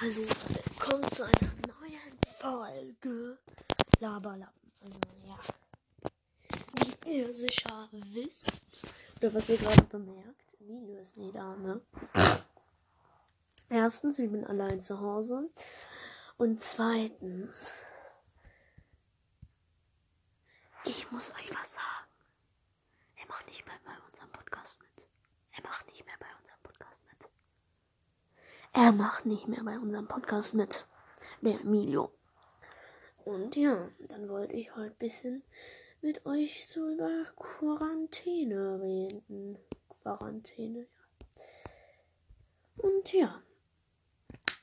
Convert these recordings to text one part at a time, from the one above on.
Hallo, willkommen zu einer neuen Folge Laberlappen. Also, ja. Wie ihr sicher wisst, oder was ihr gerade bemerkt, Emilio ist nie da, ne? Erstens, ich bin allein zu Hause. Und zweitens, ich muss euch was sagen. Er macht nicht mehr bei unserem Podcast mit. Er macht nicht mehr bei unserem Podcast mit. Er macht nicht mehr bei unserem Podcast mit. Der Emilio. Und ja, dann wollte ich heute ein bisschen mit euch so über Quarantäne reden. Quarantäne, ja. Und ja,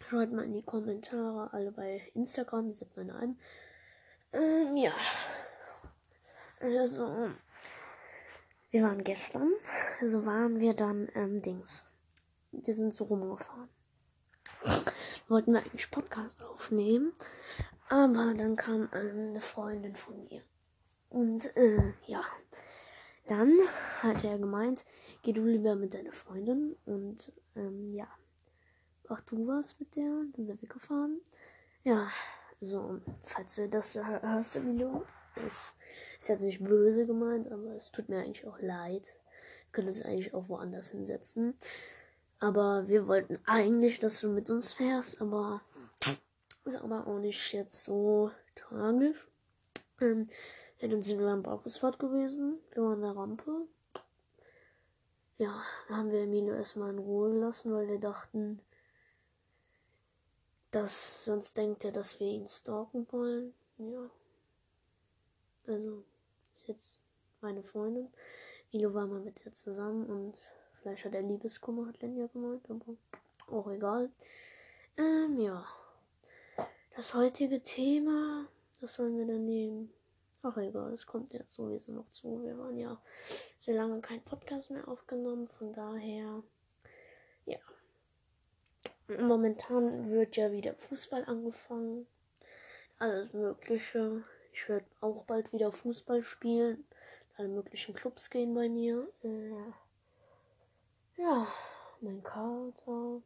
schreibt mal in die Kommentare, alle bei Instagram, seht mal in einem. Ähm, ja. Also, wir waren gestern, also waren wir dann, ähm, Dings. Wir sind so rumgefahren. Wollten wir eigentlich Podcast aufnehmen, aber dann kam ähm, eine Freundin von mir. Und, äh, ja. Dann hat er gemeint, geh du lieber mit deiner Freundin und, ähm, ja. Mach du was mit der, dann sind wir gefahren. Ja, so, falls du das hörst, Emilio, ist, ist jetzt nicht böse gemeint, aber es tut mir eigentlich auch leid. Ich könnte es eigentlich auch woanders hinsetzen. Aber wir wollten eigentlich, dass du mit uns fährst, aber ist aber auch nicht jetzt so tragisch. Ähm, dann sind wir am Barfußfahrt gewesen. Wir waren an der Rampe. Ja, da haben wir Emilio erstmal in Ruhe gelassen, weil wir dachten, dass sonst denkt er, dass wir ihn stalken wollen. Ja. Also, ist jetzt meine Freundin. Milo war mal mit ihr zusammen und vielleicht hat er Liebeskummer, hat Lenja gemeint, aber auch egal. Ähm, ja. Das heutige Thema, was sollen wir denn nehmen? Ach egal, es kommt jetzt sowieso noch zu. Wir waren ja sehr lange kein Podcast mehr aufgenommen, von daher, ja. Momentan wird ja wieder Fußball angefangen. Alles Mögliche. Ich werde auch bald wieder Fußball spielen. Alle möglichen Clubs gehen bei mir. Äh, ja, mein Kater.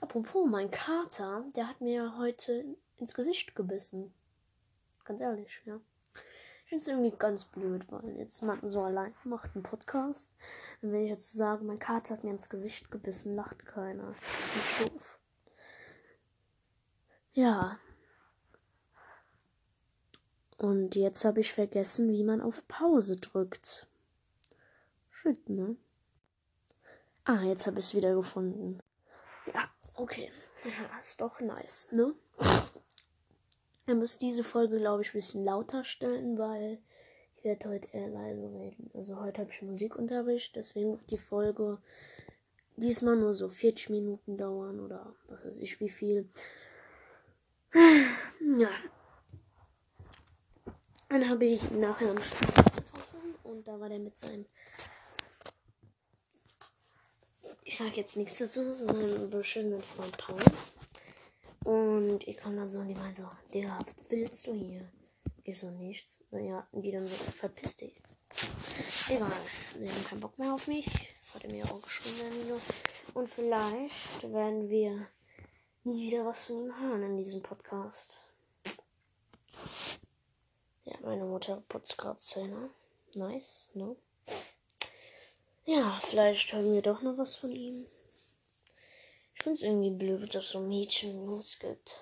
Apropos, mein Kater, der hat mir heute ins Gesicht gebissen. Ganz ehrlich, ja. Ich finde es irgendwie ganz blöd, weil jetzt man so allein macht einen Podcast. Und wenn ich jetzt sage, mein Kater hat mir ins Gesicht gebissen, lacht keiner. Das ist doof. Ja. Und jetzt habe ich vergessen, wie man auf Pause drückt. Shit, ne? Ah, jetzt habe ich es wieder gefunden. Ja, okay. Ja, ist doch nice, ne? Ihr müsst diese Folge, glaube ich, ein bisschen lauter stellen, weil ich werde heute eher leise reden. Also heute habe ich Musikunterricht, deswegen wird die Folge diesmal nur so 40 Minuten dauern oder was weiß ich wie viel. Ja. Dann habe ich nachher Spielplatz getroffen und da war der mit seinem ich sage jetzt nichts dazu, sondern beschissenen Freund Paul. Und ich kam dann so und die meinte so, was willst du hier? Ich so, nichts. Naja, die dann so, verpiss dich. Egal, die haben keinen Bock mehr auf mich. Hat er mir auch geschrieben, der Nilo. Und vielleicht werden wir nie wieder was von ihm hören in diesem Podcast. Ja, meine Mutter putzt gerade Zähne. Nice, ne? Ja, vielleicht hören wir doch noch was von ihm. Ich finde es irgendwie blöd, dass so Mädchen News gibt.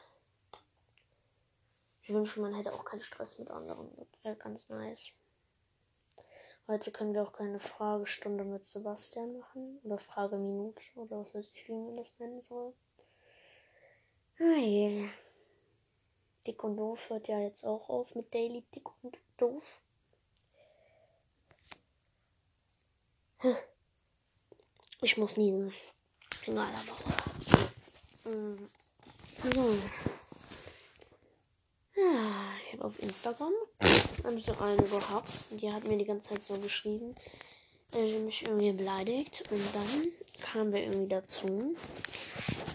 Ich wünsche, man hätte auch keinen Stress mit anderen. Das wäre ganz nice. Heute können wir auch keine Fragestunde mit Sebastian machen. Oder Frageminute. Oder was weiß ich, wie man das nennen soll. Ah je. Dick und Doof hört ja jetzt auch auf mit Daily Dick und Doof. Ich muss niesen. Egal, aber. Mm. So. Ja, ich habe auf Instagram habe ich so eine gehabt. Die hat mir die ganze Zeit so geschrieben. Äh, mich irgendwie beleidigt. Und dann kamen wir irgendwie dazu,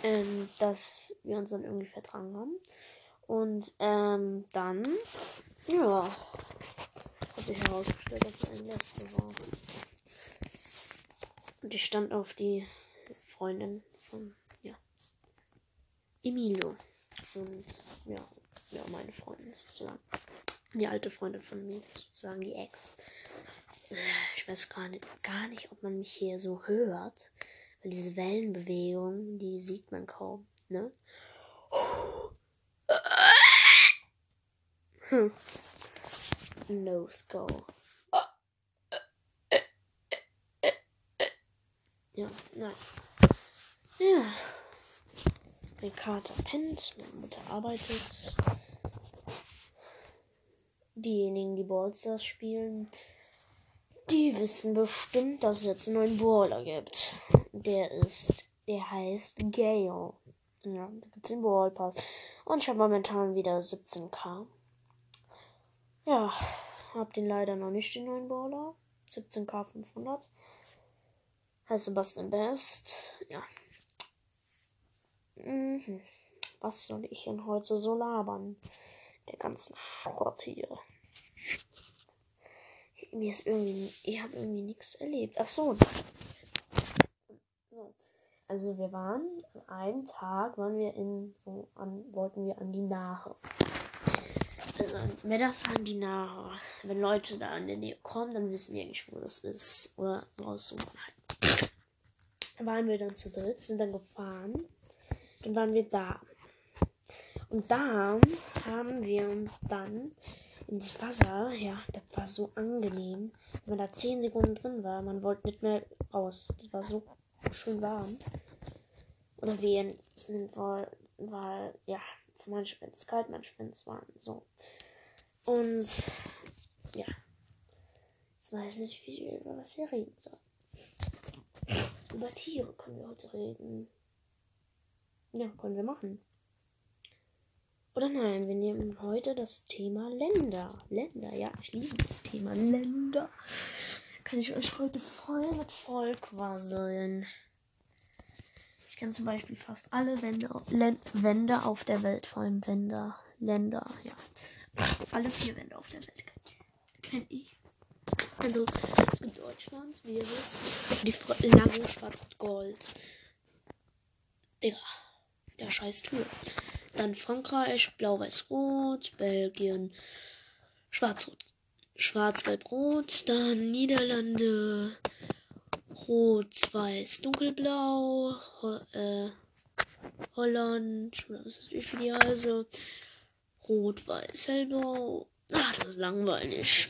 ähm, dass wir uns dann irgendwie vertragen haben. Und ähm, dann, ja, hat sich herausgestellt, dass ich ein Lesbe war. Und ich stand auf die Freundin von, ja. Emilio. Und ja, ja, meine Freundin sozusagen. Die alte Freundin von mir, sozusagen die Ex. Ich weiß gar nicht, gar nicht, ob man mich hier so hört. Weil diese Wellenbewegung, die sieht man kaum, ne? Hm. No Skull. Ja, nice. Ja. Mein Kater pennt, meine Mutter arbeitet. Diejenigen, die Ballstars spielen, die wissen bestimmt, dass es jetzt einen neuen Brawler gibt. Der ist, der heißt Gale. Ja, da gibt es den Ball Pass. Und ich habe momentan wieder 17k. Ja, hab den leider noch nicht, den neuen Brawler. 17k 500. Heißt Sebastian Best. Ja. Mhm. Was soll ich denn heute so labern? Der ganzen Schrott hier. Mir ist irgendwie. Ich habe irgendwie nichts erlebt. Ach so. So. Also wir waren an einem Tag waren wir in so an wollten wir an die Nahe. Also Meddersheim die Nahe. Wenn Leute da in der Nähe kommen, dann wissen die eigentlich, wo das ist. Oder raussuchen halt. Waren wir dann zu dritt, sind dann gefahren. Dann waren wir da. Und da haben wir uns dann ins Wasser, ja, das war so angenehm. Wenn man da 10 Sekunden drin war, man wollte nicht mehr raus. Das war so schön warm. Oder wir sind wohl, weil, ja, manche finden es kalt, manche finden es warm. So. Und ja. Jetzt weiß ich nicht, wie, über was wir reden sollen. Über Tiere können wir heute reden. Ja, können wir machen. Oder nein, wir nehmen heute das Thema Länder. Länder, ja, ich liebe das Thema Länder. Kann ich euch heute voll mit voll quasseln. Ich kann zum Beispiel fast alle Wände, Wände auf der Welt, vor allem Wände, Länder, ja. Alle vier Wände auf der Welt kenne ich. Also, es gibt Deutschland, wie ihr wisst. Die Flagge schwarz und gold. Digga. Der scheiß Tour. Dann Frankreich, blau-weiß-rot. Belgien, schwarz-rot. Schwarz-gelb-rot. Dann Niederlande, rot-weiß, dunkelblau. Ho äh, Holland, was ist wie viel die heiße? Rot-weiß, hellblau. Ah, das ist langweilig.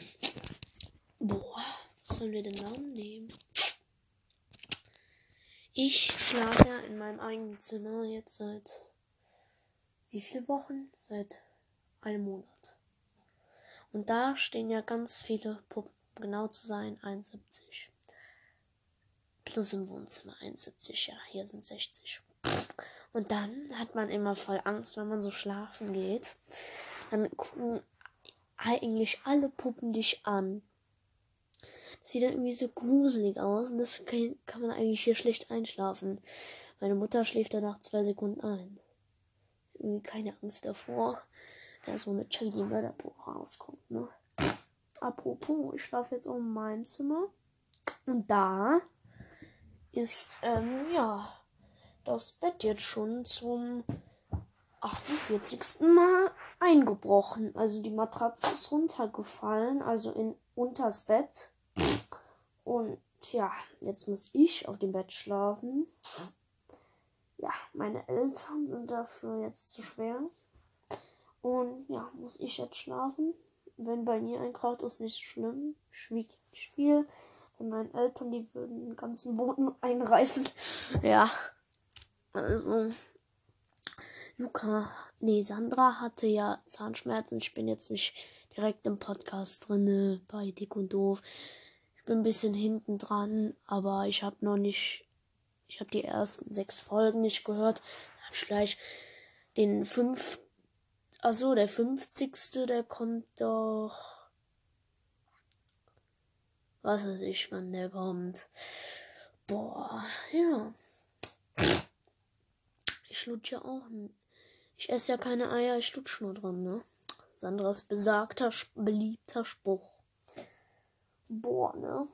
Boah, was sollen wir denn Namen nehmen? Ich schlafe ja in meinem eigenen Zimmer jetzt seit wie viele Wochen? Seit einem Monat. Und da stehen ja ganz viele Puppen, genau zu sein, 71. Plus im Wohnzimmer 71, ja, hier sind 60. Und dann hat man immer voll Angst, wenn man so schlafen geht. Dann gucken eigentlich alle Puppen dich an. Sieht dann irgendwie so gruselig aus und das kann, kann man eigentlich hier schlecht einschlafen. Meine Mutter schläft da nach zwei Sekunden ein. Irgendwie keine Angst davor, da so eine Shady Mörderbuch rauskommt, ne? Apropos, ich schlafe jetzt um mein Zimmer. Und da ist, ähm, ja, das Bett jetzt schon zum 48. Mal eingebrochen. Also die Matratze ist runtergefallen, also in unters Bett. Und ja, jetzt muss ich auf dem Bett schlafen. Ja, meine Eltern sind dafür jetzt zu schwer. Und ja, muss ich jetzt schlafen. Wenn bei mir ein Kraut ist, nicht schlimm. Schwieg viel. Von meinen Eltern, die würden den ganzen Boden einreißen. Ja. Also, Luca, nee, Sandra hatte ja Zahnschmerzen. Ich bin jetzt nicht direkt im Podcast drinne bei Dick und Doof. Ich bin ein bisschen hinten dran, aber ich habe noch nicht, ich habe die ersten sechs Folgen nicht gehört. Hab ich gleich den fünf, also der fünfzigste, der kommt doch, was weiß ich, wann der kommt. Boah, ja. Ich lutsche auch. Ich esse ja keine Eier, ich lutsche nur dran, ne? Sandras besagter, beliebter Spruch. Boah, ne?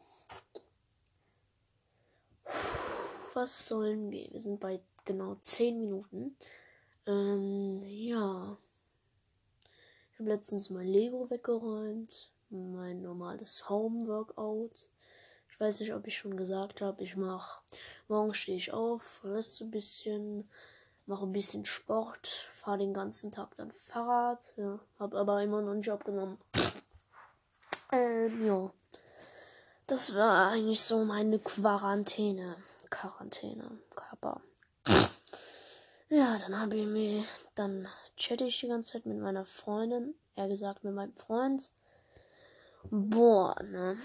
Was sollen wir? Wir sind bei genau 10 Minuten. Ähm, ja. Ich habe letztens mein Lego weggeräumt. Mein normales Home-Workout. Ich weiß nicht, ob ich schon gesagt habe, ich mache, morgen stehe ich auf, reste ein bisschen, mache ein bisschen Sport, fahre den ganzen Tag dann Fahrrad, ja, habe aber immer noch einen Job genommen. Ähm, ja. Das war eigentlich so meine Quarantäne. Quarantäne, Körper. Ja, dann habe ich mir, dann chatte ich die ganze Zeit mit meiner Freundin, eher gesagt mit meinem Freund. Boah, ne.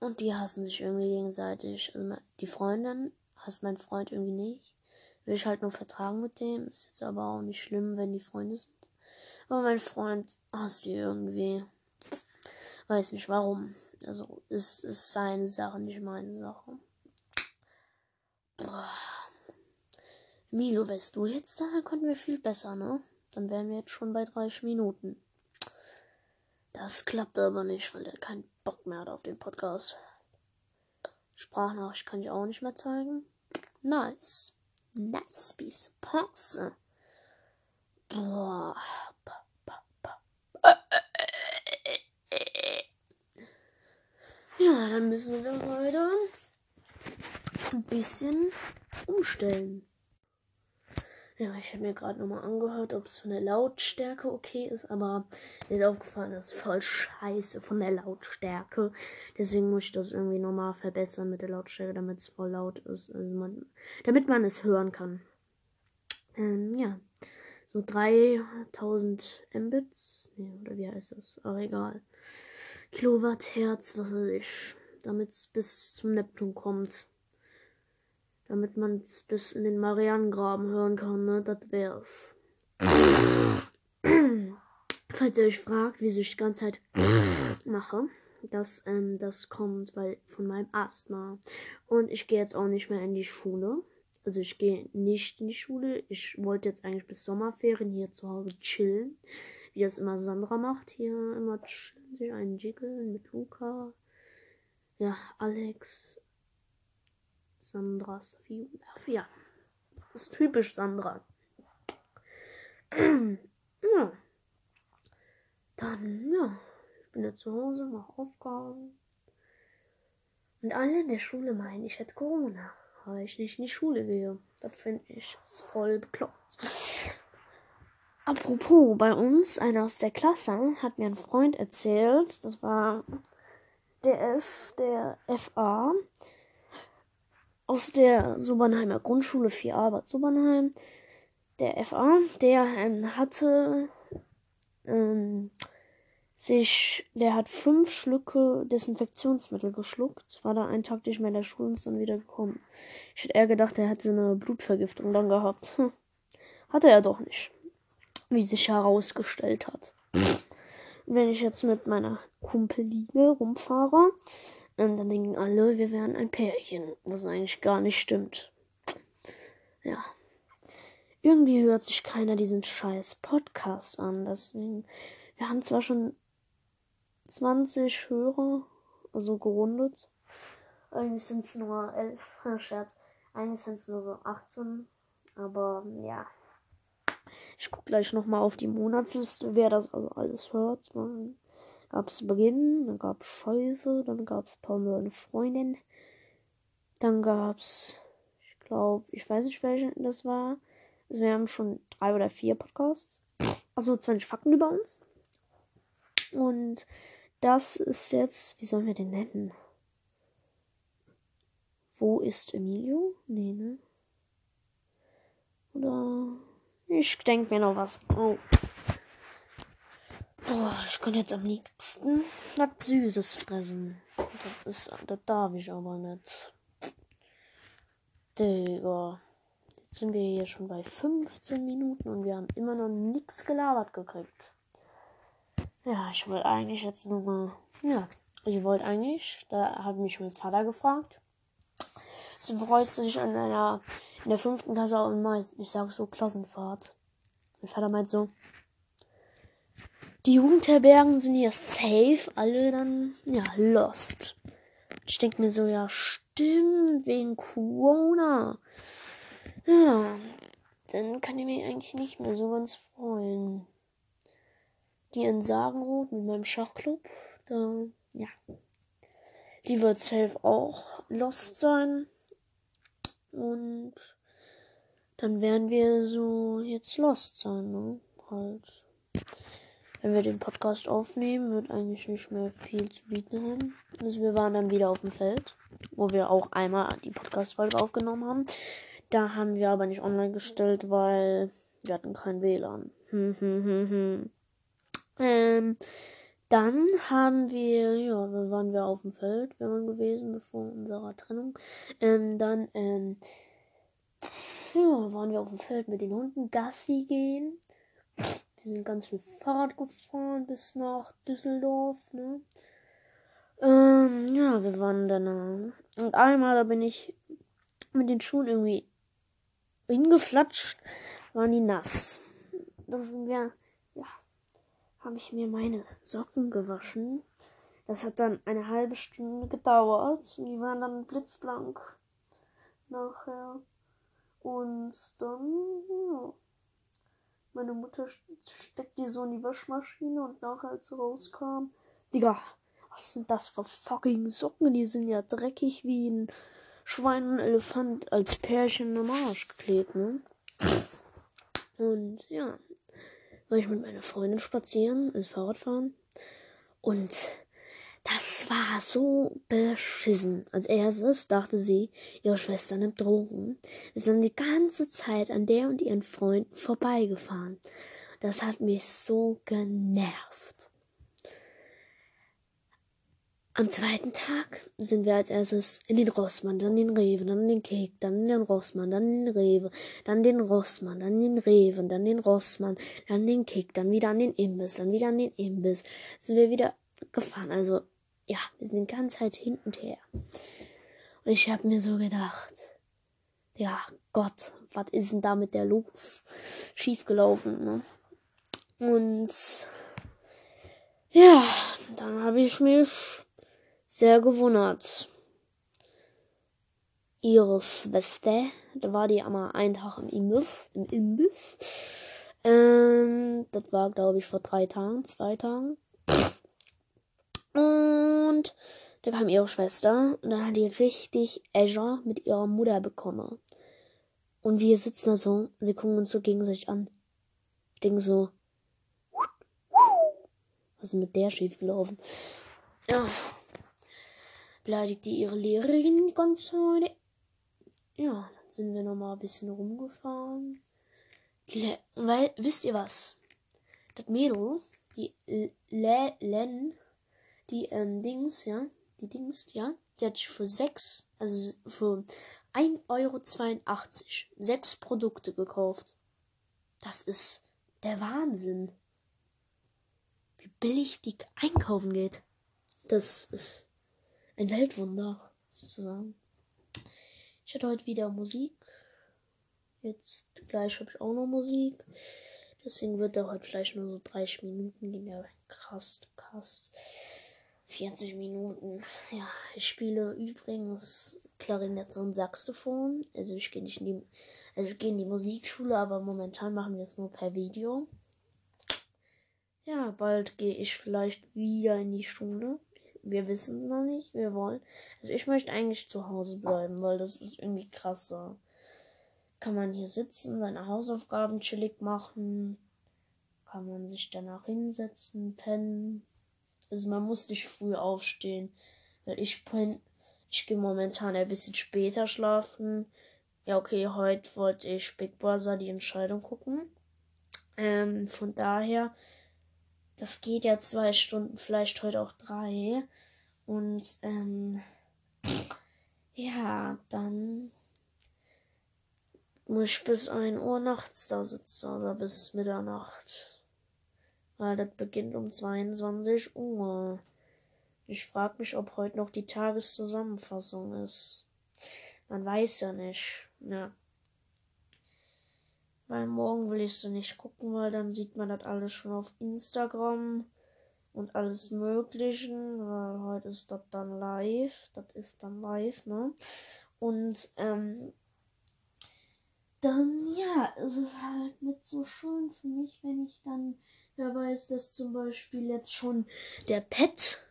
Und die hassen sich irgendwie gegenseitig. Also die Freundin hasst mein Freund irgendwie nicht. Will ich halt nur vertragen mit dem. Ist jetzt aber auch nicht schlimm, wenn die Freunde sind. Aber mein Freund hasst die irgendwie. Weiß nicht warum. Also, es ist seine Sache, nicht meine Sache. Boah. Milo, wärst du jetzt da, dann könnten wir viel besser, ne? Dann wären wir jetzt schon bei 30 Minuten. Das klappt aber nicht, weil der keinen Bock mehr hat auf den Podcast. Sprachnachricht kann ich auch nicht mehr zeigen. Nice. Nice piece Pause. Boah. Ja, dann müssen wir heute ein bisschen umstellen. Ja, ich habe mir gerade nochmal angehört, ob es von der Lautstärke okay ist, aber mir ist aufgefallen, das ist voll scheiße von der Lautstärke. Deswegen muss ich das irgendwie nochmal verbessern mit der Lautstärke, damit es voll laut ist. Also man, damit man es hören kann. Ähm, ja. So 3000 Mbits. Nee, oder wie heißt das? Aber egal. Kilowatt, Hertz, was weiß ich. Damit es bis zum Neptun kommt damit man es bis in den Marianengraben hören kann, ne? Das wär's. Falls ihr euch fragt, wieso ich die ganze Zeit mache, das, ähm, das kommt weil von meinem Asthma. Und ich gehe jetzt auch nicht mehr in die Schule. Also ich gehe nicht in die Schule. Ich wollte jetzt eigentlich bis Sommerferien hier zu Hause chillen. Wie das immer Sandra macht. Hier immer chillen, sich einen Jiggle mit Luca. Ja, Alex, Sandras Ja, das ist typisch Sandra. ja. Dann, ja. Ich bin jetzt zu Hause, mache Aufgaben. Und alle in der Schule meinen, ich hätte Corona, weil ich nicht in die Schule gehe. Das finde ich ist voll bekloppt. Apropos, bei uns, einer aus der Klasse, hat mir ein Freund erzählt, das war der F, der FA, aus der Sobernheimer Grundschule 4a Bad Sobernheim, der FA, der ähm, hatte ähm, sich, der hat fünf Schlücke Desinfektionsmittel geschluckt, war da einen Tag nicht mehr in der Schule und ist dann wieder gekommen. Ich hätte eher gedacht, er hätte eine Blutvergiftung dann gehabt. Hatte er doch nicht. Wie sich herausgestellt hat. Wenn ich jetzt mit meiner Kumpeline rumfahre, und dann denken alle, wir wären ein Pärchen, was eigentlich gar nicht stimmt. Ja. Irgendwie hört sich keiner diesen scheiß Podcast an. Deswegen, wir haben zwar schon 20 Hörer, also gerundet. Eigentlich sind es nur 11, Scherz. Eigentlich sind es nur so 18. Aber ja. Ich guck gleich nochmal auf die Monatsliste, wer das also alles hört gab es Beginn, dann gab es Scheiße, dann gab es Paul und Freundin. Dann gab es, ich glaube, ich weiß nicht, welche das war. Also wir haben schon drei oder vier Podcasts. Also 20 Fakten über uns. Und das ist jetzt, wie sollen wir den nennen? Wo ist Emilio? Nee, ne? Oder ich denke mir noch was. Oh. Boah, ich könnte jetzt am liebsten was Süßes fressen. Das, ist, das darf ich aber nicht. Digga. Jetzt sind wir hier schon bei 15 Minuten und wir haben immer noch nichts gelabert gekriegt. Ja, ich wollte eigentlich jetzt nur mal. Ja, ich wollte eigentlich, da hat mich mein Vater gefragt. Sie freut sich an einer, in der fünften Klasse am meisten. Ich sag so Klassenfahrt. Mein Vater meint so, die Jugendherbergen sind ja safe, alle dann, ja, lost. Ich denke mir so, ja, stimmt, wegen Corona. Ja, dann kann ich mich eigentlich nicht mehr so ganz freuen. Die in Sagenrot mit meinem Schachclub, da, ja. Die wird safe auch lost sein. Und dann werden wir so jetzt lost sein, ne? Halt. Wenn wir den Podcast aufnehmen, wird eigentlich nicht mehr viel zu bieten haben. Also wir waren dann wieder auf dem Feld, wo wir auch einmal die Podcast-Folge aufgenommen haben. Da haben wir aber nicht online gestellt, weil wir hatten kein WLAN. Hm, hm, hm, hm. Ähm, dann haben wir, ja, dann waren wir auf dem Feld, wir waren gewesen, bevor unserer Trennung. Ähm, dann, ähm, ja, waren wir auf dem Feld mit den Hunden Gassi gehen. Wir sind ganz viel Fahrrad gefahren bis nach Düsseldorf, ne? Ähm, ja, wir waren dann, äh, und einmal, da bin ich mit den Schuhen irgendwie hingeflatscht, waren die nass. Da sind wir habe ich mir meine Socken gewaschen. Das hat dann eine halbe Stunde gedauert. Die waren dann blitzblank nachher. Und dann, ja. Meine Mutter steckt die so in die Waschmaschine und nachher, als sie rauskam, Digga, was sind das für fucking Socken? Die sind ja dreckig wie ein Schwein und Elefant als Pärchen am Arsch geklebt, ne? Und ja, war ich mit meiner Freundin spazieren, also Fahrrad fahren. Und das war so beschissen. Als erstes dachte sie, ihre Schwester nimmt Drogen. Sie sind die ganze Zeit an der und ihren Freunden vorbeigefahren. Das hat mich so genervt. Am zweiten Tag sind wir als erstes in den Rossmann, dann den Rewe, dann den Kek, dann den Rossmann, dann den Rewe, dann den Rossmann, dann den Rewe, dann den Rossmann, dann den Kek, dann wieder an den Imbiss, dann wieder an den Imbiss. Sind wir wieder gefahren. Also, ja, wir sind ganz halt hin und her. Und ich habe mir so gedacht, ja, Gott, was ist denn da mit der los? Schiefgelaufen, ne? Und ja, dann habe ich mich sehr gewundert. Ihre Schwester, da war die einmal einen Tag im Imbiss, im Imbiss. Ähm, das war, glaube ich, vor drei Tagen, zwei Tagen. Und da kam ihre Schwester und dann hat die richtig Azure mit ihrer Mutter bekommen. Und wir sitzen da so und wir gucken uns so gegenseitig an. Ich denke so, was ist mit der schief gelaufen? Ja, beleidigte ihre Lehrerin ganz heute. Ja, dann sind wir noch mal ein bisschen rumgefahren. Le weil, wisst ihr was? Das Mädel, die Le Len, die ähm, Dings, ja, die Dings, ja, die hat für sechs, also für 1,82 Euro sechs Produkte gekauft. Das ist der Wahnsinn. Wie billig die einkaufen geht. Das ist ein Weltwunder, sozusagen. Ich hatte heute wieder Musik. Jetzt gleich habe ich auch noch Musik. Deswegen wird er heute vielleicht nur so 30 Minuten gehen. Ja, krass, krass. 40 Minuten. Ja, ich spiele übrigens Klarinette und Saxophon. Also ich gehe nicht in die, also ich gehe in die Musikschule, aber momentan machen wir es nur per Video. Ja, bald gehe ich vielleicht wieder in die Schule wir wissen es noch nicht. Wir wollen. Also ich möchte eigentlich zu Hause bleiben, weil das ist irgendwie krasser. Kann man hier sitzen, seine Hausaufgaben chillig machen. Kann man sich danach hinsetzen, pennen. Also man muss nicht früh aufstehen. Weil ich bin, ich gehe momentan ein bisschen später schlafen. Ja, okay, heute wollte ich Big Brother die Entscheidung gucken. Ähm, von daher das geht ja zwei Stunden, vielleicht heute auch drei. Und ähm, ja, dann muss ich bis 1 Uhr nachts da sitzen oder bis Mitternacht. Weil das beginnt um 22 Uhr. Ich frage mich, ob heute noch die Tageszusammenfassung ist. Man weiß ja nicht. Ja. Weil morgen will ich so nicht gucken, weil dann sieht man das alles schon auf Instagram und alles Möglichen, weil heute ist das dann live. Das ist dann live, ne? Und, ähm, dann ja, es ist halt nicht so schön für mich, wenn ich dann wer weiß, dass zum Beispiel jetzt schon der Pet,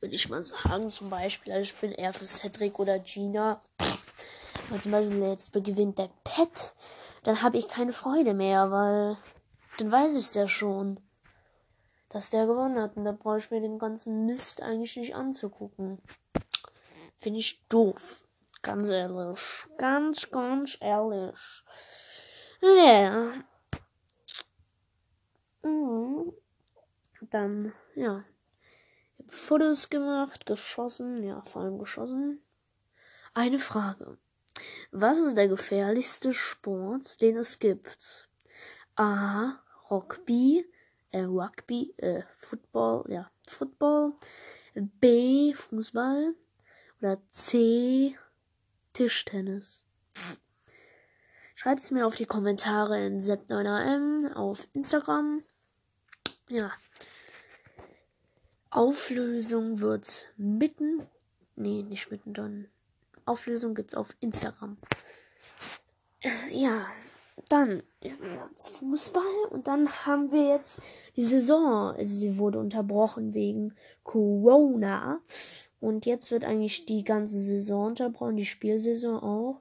würde ich mal sagen, zum Beispiel, also ich bin eher für Cedric oder Gina, weil zum Beispiel jetzt gewinnt der Pet, dann habe ich keine Freude mehr, weil dann weiß ich es ja schon, dass der gewonnen hat und da brauche ich mir den ganzen Mist eigentlich nicht anzugucken. Finde ich doof. Ganz ehrlich. Ganz, ganz ehrlich. Ja. Mhm. Dann, ja. Fotos gemacht, geschossen, ja, vor allem geschossen. Eine Frage. Was ist der gefährlichste Sport, den es gibt? A. Rugby, äh, Rugby, äh, Football, ja, Football. B. Fußball. Oder C. Tischtennis. Schreibt es mir auf die Kommentare in Sepp9am auf Instagram. Ja. Auflösung wird mitten. Nee, nicht mitten dann. Auflösung gibt's auf Instagram. Ja, dann Fußball und dann haben wir jetzt die Saison. Also sie wurde unterbrochen wegen Corona. Und jetzt wird eigentlich die ganze Saison unterbrochen, die Spielsaison auch,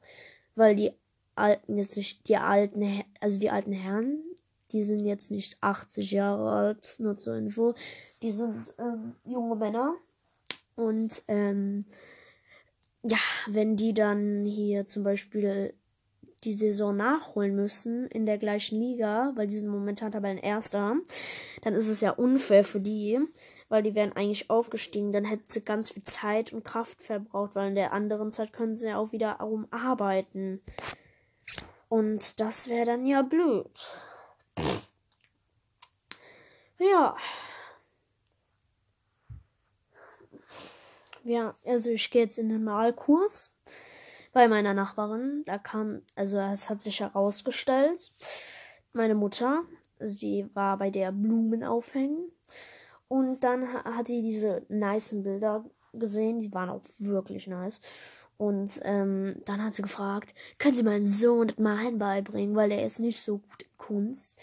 weil die alten, jetzt nicht die alten, also die alten Herren, die sind jetzt nicht 80 Jahre alt, nur zur Info, die sind ähm, junge Männer. Und ähm, ja, wenn die dann hier zum Beispiel die Saison nachholen müssen in der gleichen Liga, weil die sind momentan Tabellenerster, dann ist es ja unfair für die, weil die wären eigentlich aufgestiegen. Dann hätten sie ganz viel Zeit und Kraft verbraucht, weil in der anderen Zeit können sie ja auch wieder arbeiten. Und das wäre dann ja blöd. Ja. Ja, also ich gehe jetzt in den Malkurs bei meiner Nachbarin. Da kam, also es hat sich herausgestellt, meine Mutter, also die war bei der Blumen aufhängen. Und dann hat die diese nicen Bilder gesehen, die waren auch wirklich nice. Und ähm, dann hat sie gefragt, können Sie meinem Sohn das Malen beibringen, weil er ist nicht so gut in Kunst.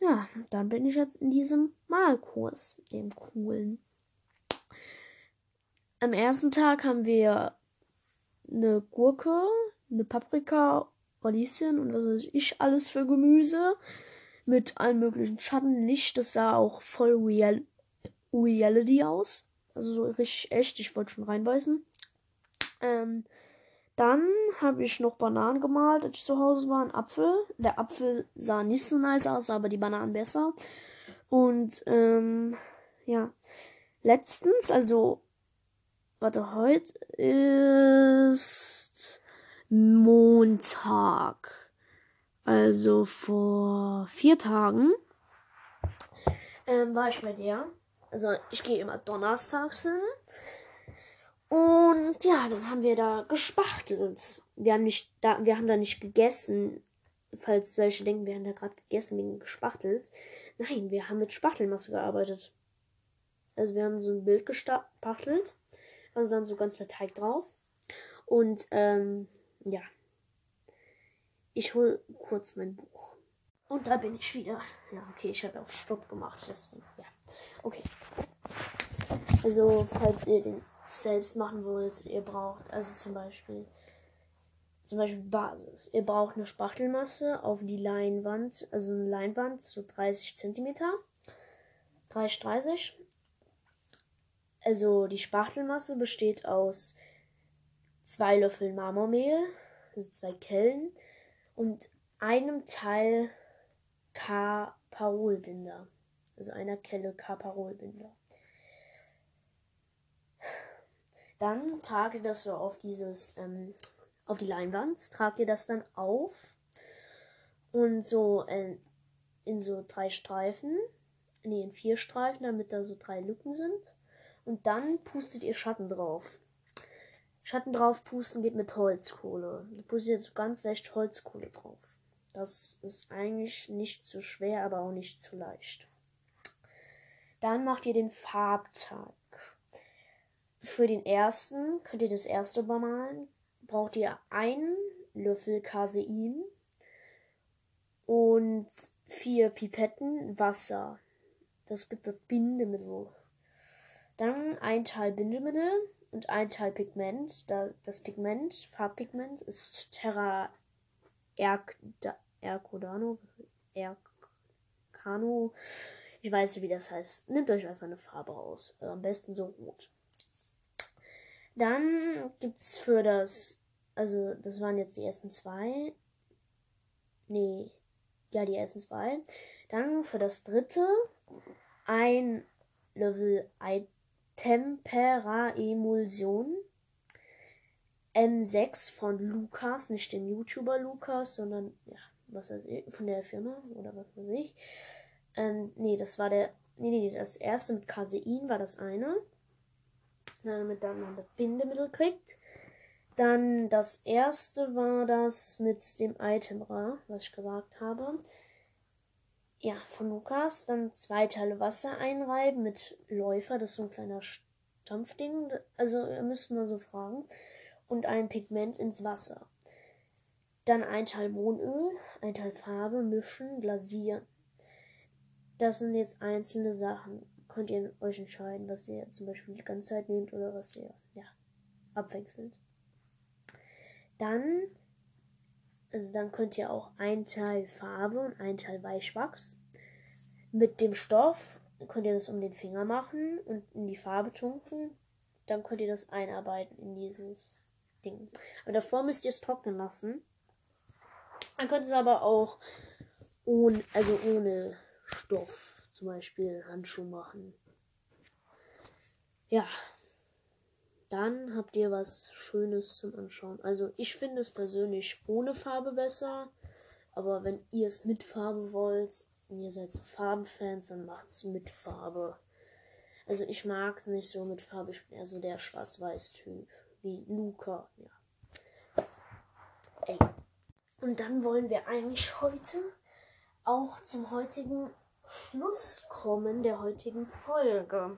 Ja, dann bin ich jetzt in diesem Malkurs, dem coolen. Am ersten Tag haben wir eine Gurke, eine Paprika, Radieschen und was weiß ich alles für Gemüse mit allen möglichen Schatten, Licht. Das sah auch voll real Reality aus. Also so richtig echt. Ich wollte schon reinbeißen. Ähm, dann habe ich noch Bananen gemalt, als ich zu Hause war. Ein Apfel. Der Apfel sah nicht so nice aus, aber die Bananen besser. Und ähm, ja. Letztens, also, warte, heute ist Montag. Also vor vier Tagen ähm, war ich bei dir. Also ich gehe immer donnerstags hin. Und ja, dann haben wir da gespachtelt. Wir haben nicht da, wir haben da nicht gegessen. Falls welche denken, wir haben da gerade gegessen wegen gespachtelt. Nein, wir haben mit Spachtelmasse gearbeitet. Also wir haben so ein Bild gespachtelt. Also dann so ganz viel Teig drauf. Und ähm, ja. Ich hol kurz mein Buch. Und da bin ich wieder. Ja, okay, ich habe auf Stopp gemacht. Deswegen, ja. Okay. Also, falls ihr den selbst machen wollt, ihr braucht also zum Beispiel zum Beispiel Basis. Ihr braucht eine Spachtelmasse auf die Leinwand, also eine Leinwand, so 30 cm. 30, 30. Also die Spachtelmasse besteht aus zwei Löffeln Marmormehl, also zwei Kellen und einem Teil K-Parolbinder also einer Kelle Kaparolbinder. Dann trage das so auf dieses, ähm, auf die Leinwand, trage das dann auf und so äh, in so drei Streifen, nee, in vier Streifen, damit da so drei Lücken sind. Und dann pustet ihr Schatten drauf. Schatten drauf pusten geht mit Holzkohle. Du pustet jetzt ganz leicht Holzkohle drauf. Das ist eigentlich nicht zu schwer, aber auch nicht zu leicht. Dann macht ihr den Farbtag. Für den ersten könnt ihr das erste bemalen. Braucht ihr einen Löffel Casein, und vier Pipetten Wasser. Das gibt das Bindemittel. Dann ein Teil Bindemittel und ein Teil Pigment. Das Pigment, Farbpigment, ist Terra Ercodano. Ercano. Ich weiß nicht, wie das heißt. Nehmt euch einfach eine Farbe aus. Am besten so rot. Dann gibt's für das, also das waren jetzt die ersten zwei. Nee, ja, die ersten zwei. Dann für das dritte ein Level Tempera-Emulsion. M6 von Lukas, nicht dem YouTuber Lukas, sondern ja, was weiß ich, von der Firma oder was weiß ich. Ähm, nee, das war der, nee, nee, das erste mit Casein war das eine. Damit dann man das Bindemittel kriegt. Dann das erste war das mit dem Itemra, was ich gesagt habe ja, von Lukas. Dann zwei Teile Wasser einreiben mit Läufer, das ist so ein kleiner Stampfding. Also ihr müsst mal so fragen. Und ein Pigment ins Wasser. Dann ein Teil Wohnöl, ein Teil Farbe, mischen, glasieren. Das sind jetzt einzelne Sachen. Könnt ihr euch entscheiden, was ihr zum Beispiel die ganze Zeit nehmt oder was ihr, ja, abwechselnd. Dann also dann könnt ihr auch ein Teil Farbe und ein Teil Weichwachs. Mit dem Stoff könnt ihr das um den Finger machen und in die Farbe tunken. Dann könnt ihr das einarbeiten in dieses Ding. Aber davor müsst ihr es trocknen lassen. Dann könnt ihr es aber auch ohne, also ohne Stoff, zum Beispiel Handschuh machen. Ja, dann habt ihr was Schönes zum Anschauen. Also ich finde es persönlich ohne Farbe besser. Aber wenn ihr es mit Farbe wollt und ihr seid so Farbenfans, dann macht es mit Farbe. Also ich mag nicht so mit Farbe, ich bin eher so der Schwarz-Weiß-Typ. Wie Luca, ja. Ey. Und dann wollen wir eigentlich heute auch zum heutigen Schluss kommen der heutigen Folge.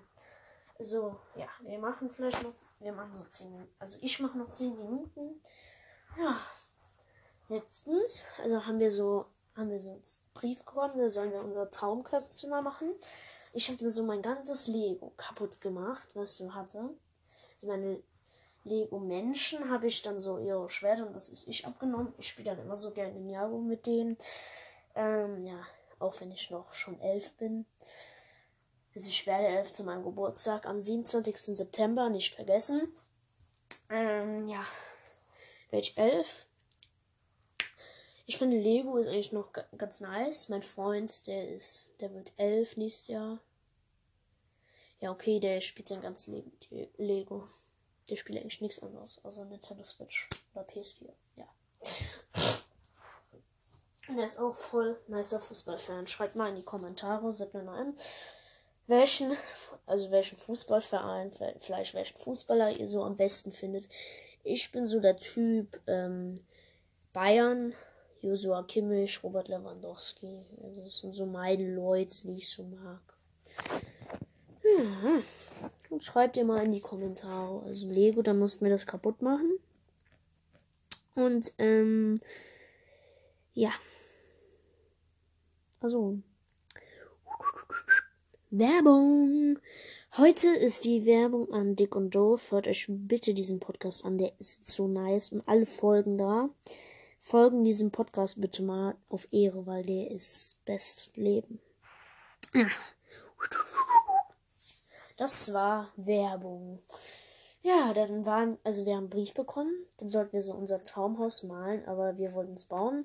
So, ja, wir machen vielleicht noch wir machen so 10 Minuten. Also ich mache noch 10 Minuten. Ja. Letztens, also haben wir so, haben wir so einen Brief bekommen, da sollen wir unser Traumklassenzimmer machen. Ich habe so mein ganzes Lego kaputt gemacht, was ich hatte. Also meine Lego-Menschen habe ich dann so ihre Schwerter und was ist ich abgenommen. Ich spiele dann immer so gerne Ninjago mit denen. Ähm, ja, auch wenn ich noch schon elf bin. Also ich werde elf zu meinem Geburtstag am 27. September nicht vergessen. Ähm, ja, ich elf. Ich finde Lego ist eigentlich noch ganz nice. Mein Freund, der ist, der wird elf nächstes Jahr. Ja, okay, der spielt sein ganzes Leben Lego. Der spielt eigentlich nichts anderes, außer Nintendo Switch oder PS4. Ja. Und er ist auch voll nicer Fußballfan. Schreibt mal in die Kommentare, seid mir mal an welchen, also welchen Fußballverein, vielleicht welchen Fußballer ihr so am besten findet. Ich bin so der Typ ähm, Bayern, Josua Kimmich, Robert Lewandowski. Also das sind so meine Leute, die ich so mag. Ja. Und schreibt ihr mal in die Kommentare. Also Lego, da mussten wir das kaputt machen. Und ähm, ja. Also. Werbung. Heute ist die Werbung an Dick und Doof. Hört euch bitte diesen Podcast an, der ist so nice und alle Folgen da. Folgen diesem Podcast bitte mal auf Ehre, weil der ist best Leben. Das war Werbung. Ja, dann waren, also wir haben einen Brief bekommen. Dann sollten wir so unser Traumhaus malen, aber wir wollten es bauen.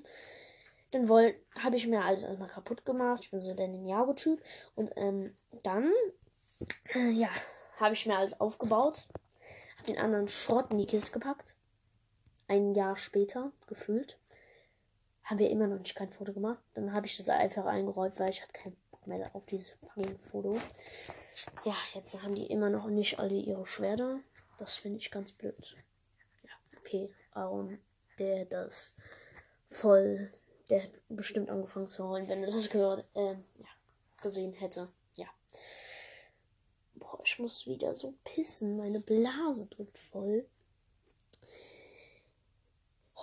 Dann habe ich mir alles erstmal kaputt gemacht. Ich bin so der Ninjago-Typ. Und ähm, dann, äh, ja, habe ich mir alles aufgebaut. Habe den anderen Schrott in die Kiste gepackt. Ein Jahr später, gefühlt, haben wir immer noch nicht kein Foto gemacht. Dann habe ich das einfach eingeräumt, weil ich hatte keinen Bock mehr auf dieses fucking Foto. Ja, jetzt haben die immer noch nicht alle ihre Schwerter. Das finde ich ganz blöd. Ja, okay. Aaron, der das voll der hat bestimmt angefangen zu heulen, wenn er das gehört, äh, ja, gesehen hätte. Ich muss wieder so pissen. Meine Blase drückt voll.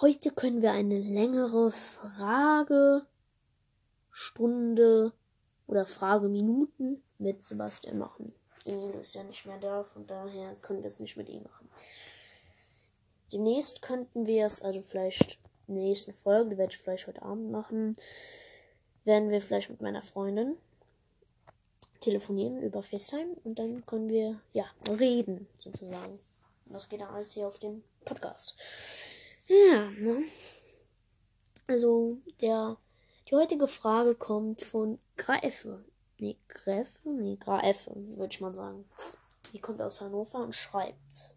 Heute können wir eine längere Frage Stunde oder Frageminuten mit Sebastian machen. Emil ist ja nicht mehr da, von daher können wir es nicht mit ihm machen. Demnächst könnten wir es, also vielleicht in der nächsten Folge, die werde ich vielleicht heute Abend machen, werden wir vielleicht mit meiner Freundin telefonieren über FaceTime und dann können wir, ja, reden, sozusagen. Und das geht dann alles hier auf dem Podcast. Ja, ne? Also, der, die heutige Frage kommt von Greife. Nee, Gräfe? Nee, Graefe, würde ich mal sagen. Die kommt aus Hannover und schreibt.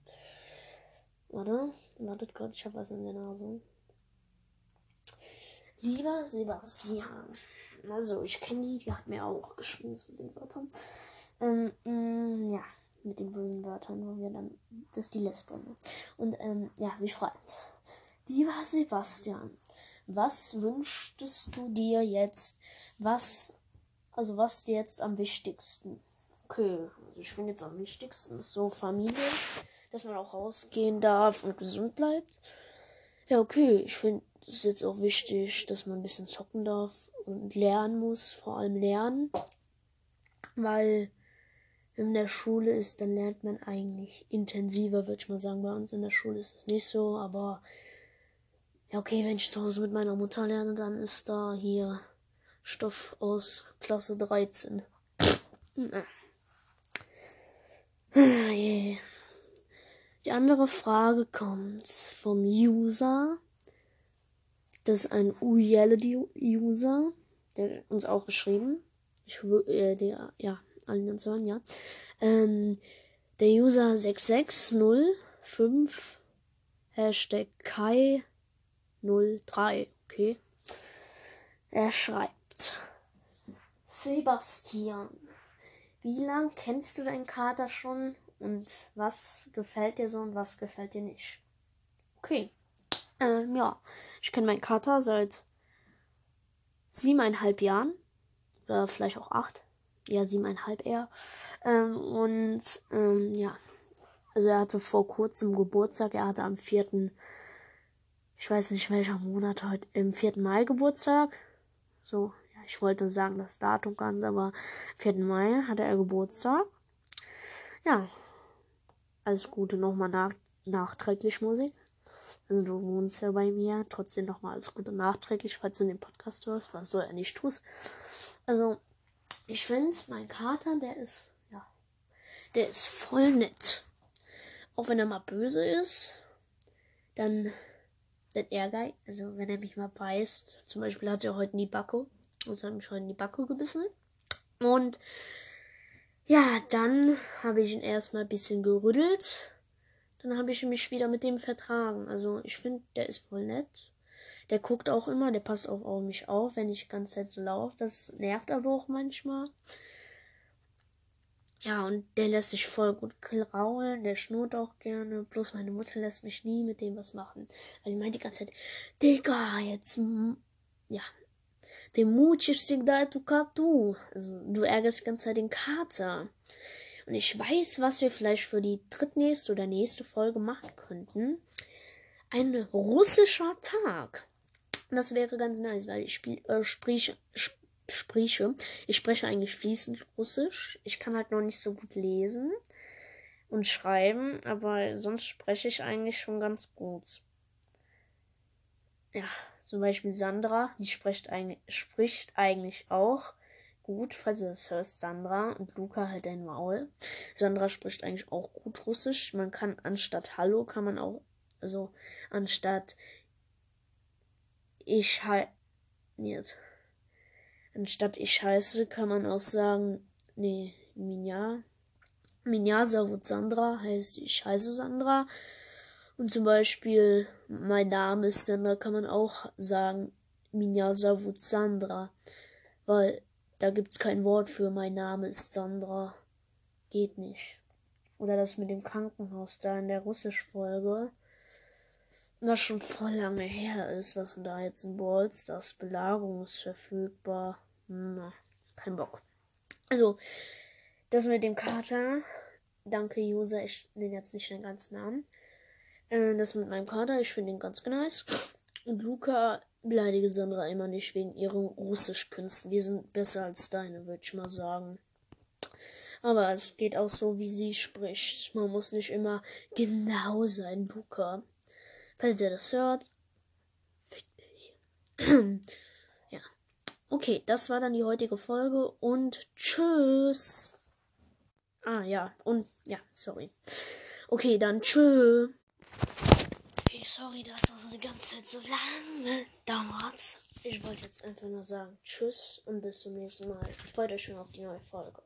Warte, wartet kurz, ich habe was in der Nase. Lieber Sebastian. Also, ich kenne die, die hat mir auch geschrieben zu den Wörtern. Ähm, mh, mm, ja, mit den bösen Wörtern, wo wir dann. Das ist die Lesbe. Und, ähm, ja, sie schreibt. Lieber Sebastian, was wünschtest du dir jetzt? Was, also was dir jetzt am wichtigsten? Okay, also ich finde jetzt am wichtigsten ist so Familie, dass man auch rausgehen darf und gesund bleibt. Ja, okay, ich finde es jetzt auch wichtig, dass man ein bisschen zocken darf und lernen muss, vor allem lernen, weil in der Schule ist, dann lernt man eigentlich intensiver, würde ich mal sagen. Bei uns in der Schule ist das nicht so, aber ja, okay, wenn ich zu Hause mit meiner Mutter lerne, dann ist da hier Stoff aus Klasse 13. Die andere Frage kommt vom User. Das ist ein Reality-User, der uns auch geschrieben. Ich äh, der, ja, alle uns hören, ja. Ähm, der User 6605 Hashtag Kai 03, okay. Er schreibt. Sebastian, wie lang kennst du deinen Kater schon und was gefällt dir so und was gefällt dir nicht? Okay. Ähm, ja, ich kenne meinen Kater seit siebeneinhalb Jahren. Oder vielleicht auch acht. Ja, siebeneinhalb eher. Ähm, und ähm, ja. Also er hatte vor kurzem Geburtstag. Er hatte am vierten ich weiß nicht welcher Monat heute, im 4. Mai Geburtstag. So, ja, ich wollte sagen das Datum ganz, aber 4. Mai hatte er Geburtstag. Ja, alles Gute nochmal nach, nachträglich Musik. Also du wohnst ja bei mir, trotzdem nochmal alles Gute nachträglich, falls du den Podcast hörst, was soll er nicht tust. Also, ich finde, mein Kater, der ist, ja, der ist voll nett. Auch wenn er mal böse ist, dann den Ehrgeiz. Also wenn er mich mal beißt. Zum Beispiel hat er heute die Backe. Also hat mich heute die Backe gebissen. Und ja, dann habe ich ihn erstmal ein bisschen gerüttelt Dann habe ich mich wieder mit dem vertragen. Also ich finde, der ist voll nett. Der guckt auch immer, der passt auch auf mich auf, wenn ich die ganze Zeit so laufe. Das nervt aber auch manchmal. Ja, und der lässt sich voll gut kraulen, der schnurrt auch gerne. Bloß meine Mutter lässt mich nie mit dem was machen. Weil die meint die ganze Zeit, Digga, jetzt, ja, ты мучишь всегда эту коту. Also, du ärgerst die ganze Zeit den Kater. Und ich weiß, was wir vielleicht für die drittnächste oder nächste Folge machen könnten. Ein russischer Tag. Das wäre ganz nice, weil ich spiel, äh, sprich, sp spreche. Ich spreche eigentlich fließend Russisch. Ich kann halt noch nicht so gut lesen und schreiben, aber sonst spreche ich eigentlich schon ganz gut. Ja, zum Beispiel Sandra, die spricht eigentlich, spricht eigentlich auch gut, falls du das hörst, Sandra und Luca halt dein Maul. Sandra spricht eigentlich auch gut Russisch. Man kann anstatt Hallo kann man auch, also anstatt ich jetzt. Anstatt ich heiße, kann man auch sagen, nee, Minja. Minja Savut Sandra heißt ich heiße Sandra. Und zum Beispiel, mein Name ist Sandra, kann man auch sagen, Minja Savut Sandra. Weil da gibt's kein Wort für mein Name ist Sandra. Geht nicht. Oder das mit dem Krankenhaus da in der Russisch-Folge. Was schon voll lange her ist, was da jetzt in Ballstars Belagerung ist verfügbar. Na, kein Bock. Also, das mit dem Kater. Danke, User. Ich nenne jetzt nicht den ganzen Namen. Äh, das mit meinem Kater. Ich finde ihn ganz nice. Und Luca beleidige Sandra immer nicht wegen ihren Russischkünsten. Die sind besser als deine, würde ich mal sagen. Aber es geht auch so, wie sie spricht. Man muss nicht immer genau sein, Luca. Falls ihr das hört, fick dich. ja. Okay, das war dann die heutige Folge und tschüss. Ah ja, und ja, sorry. Okay, dann tschüss. Sorry, dass das die ganze Zeit so lange dauert. Ich wollte jetzt einfach nur sagen Tschüss und bis zum nächsten Mal. Freut euch schon auf die neue Folge.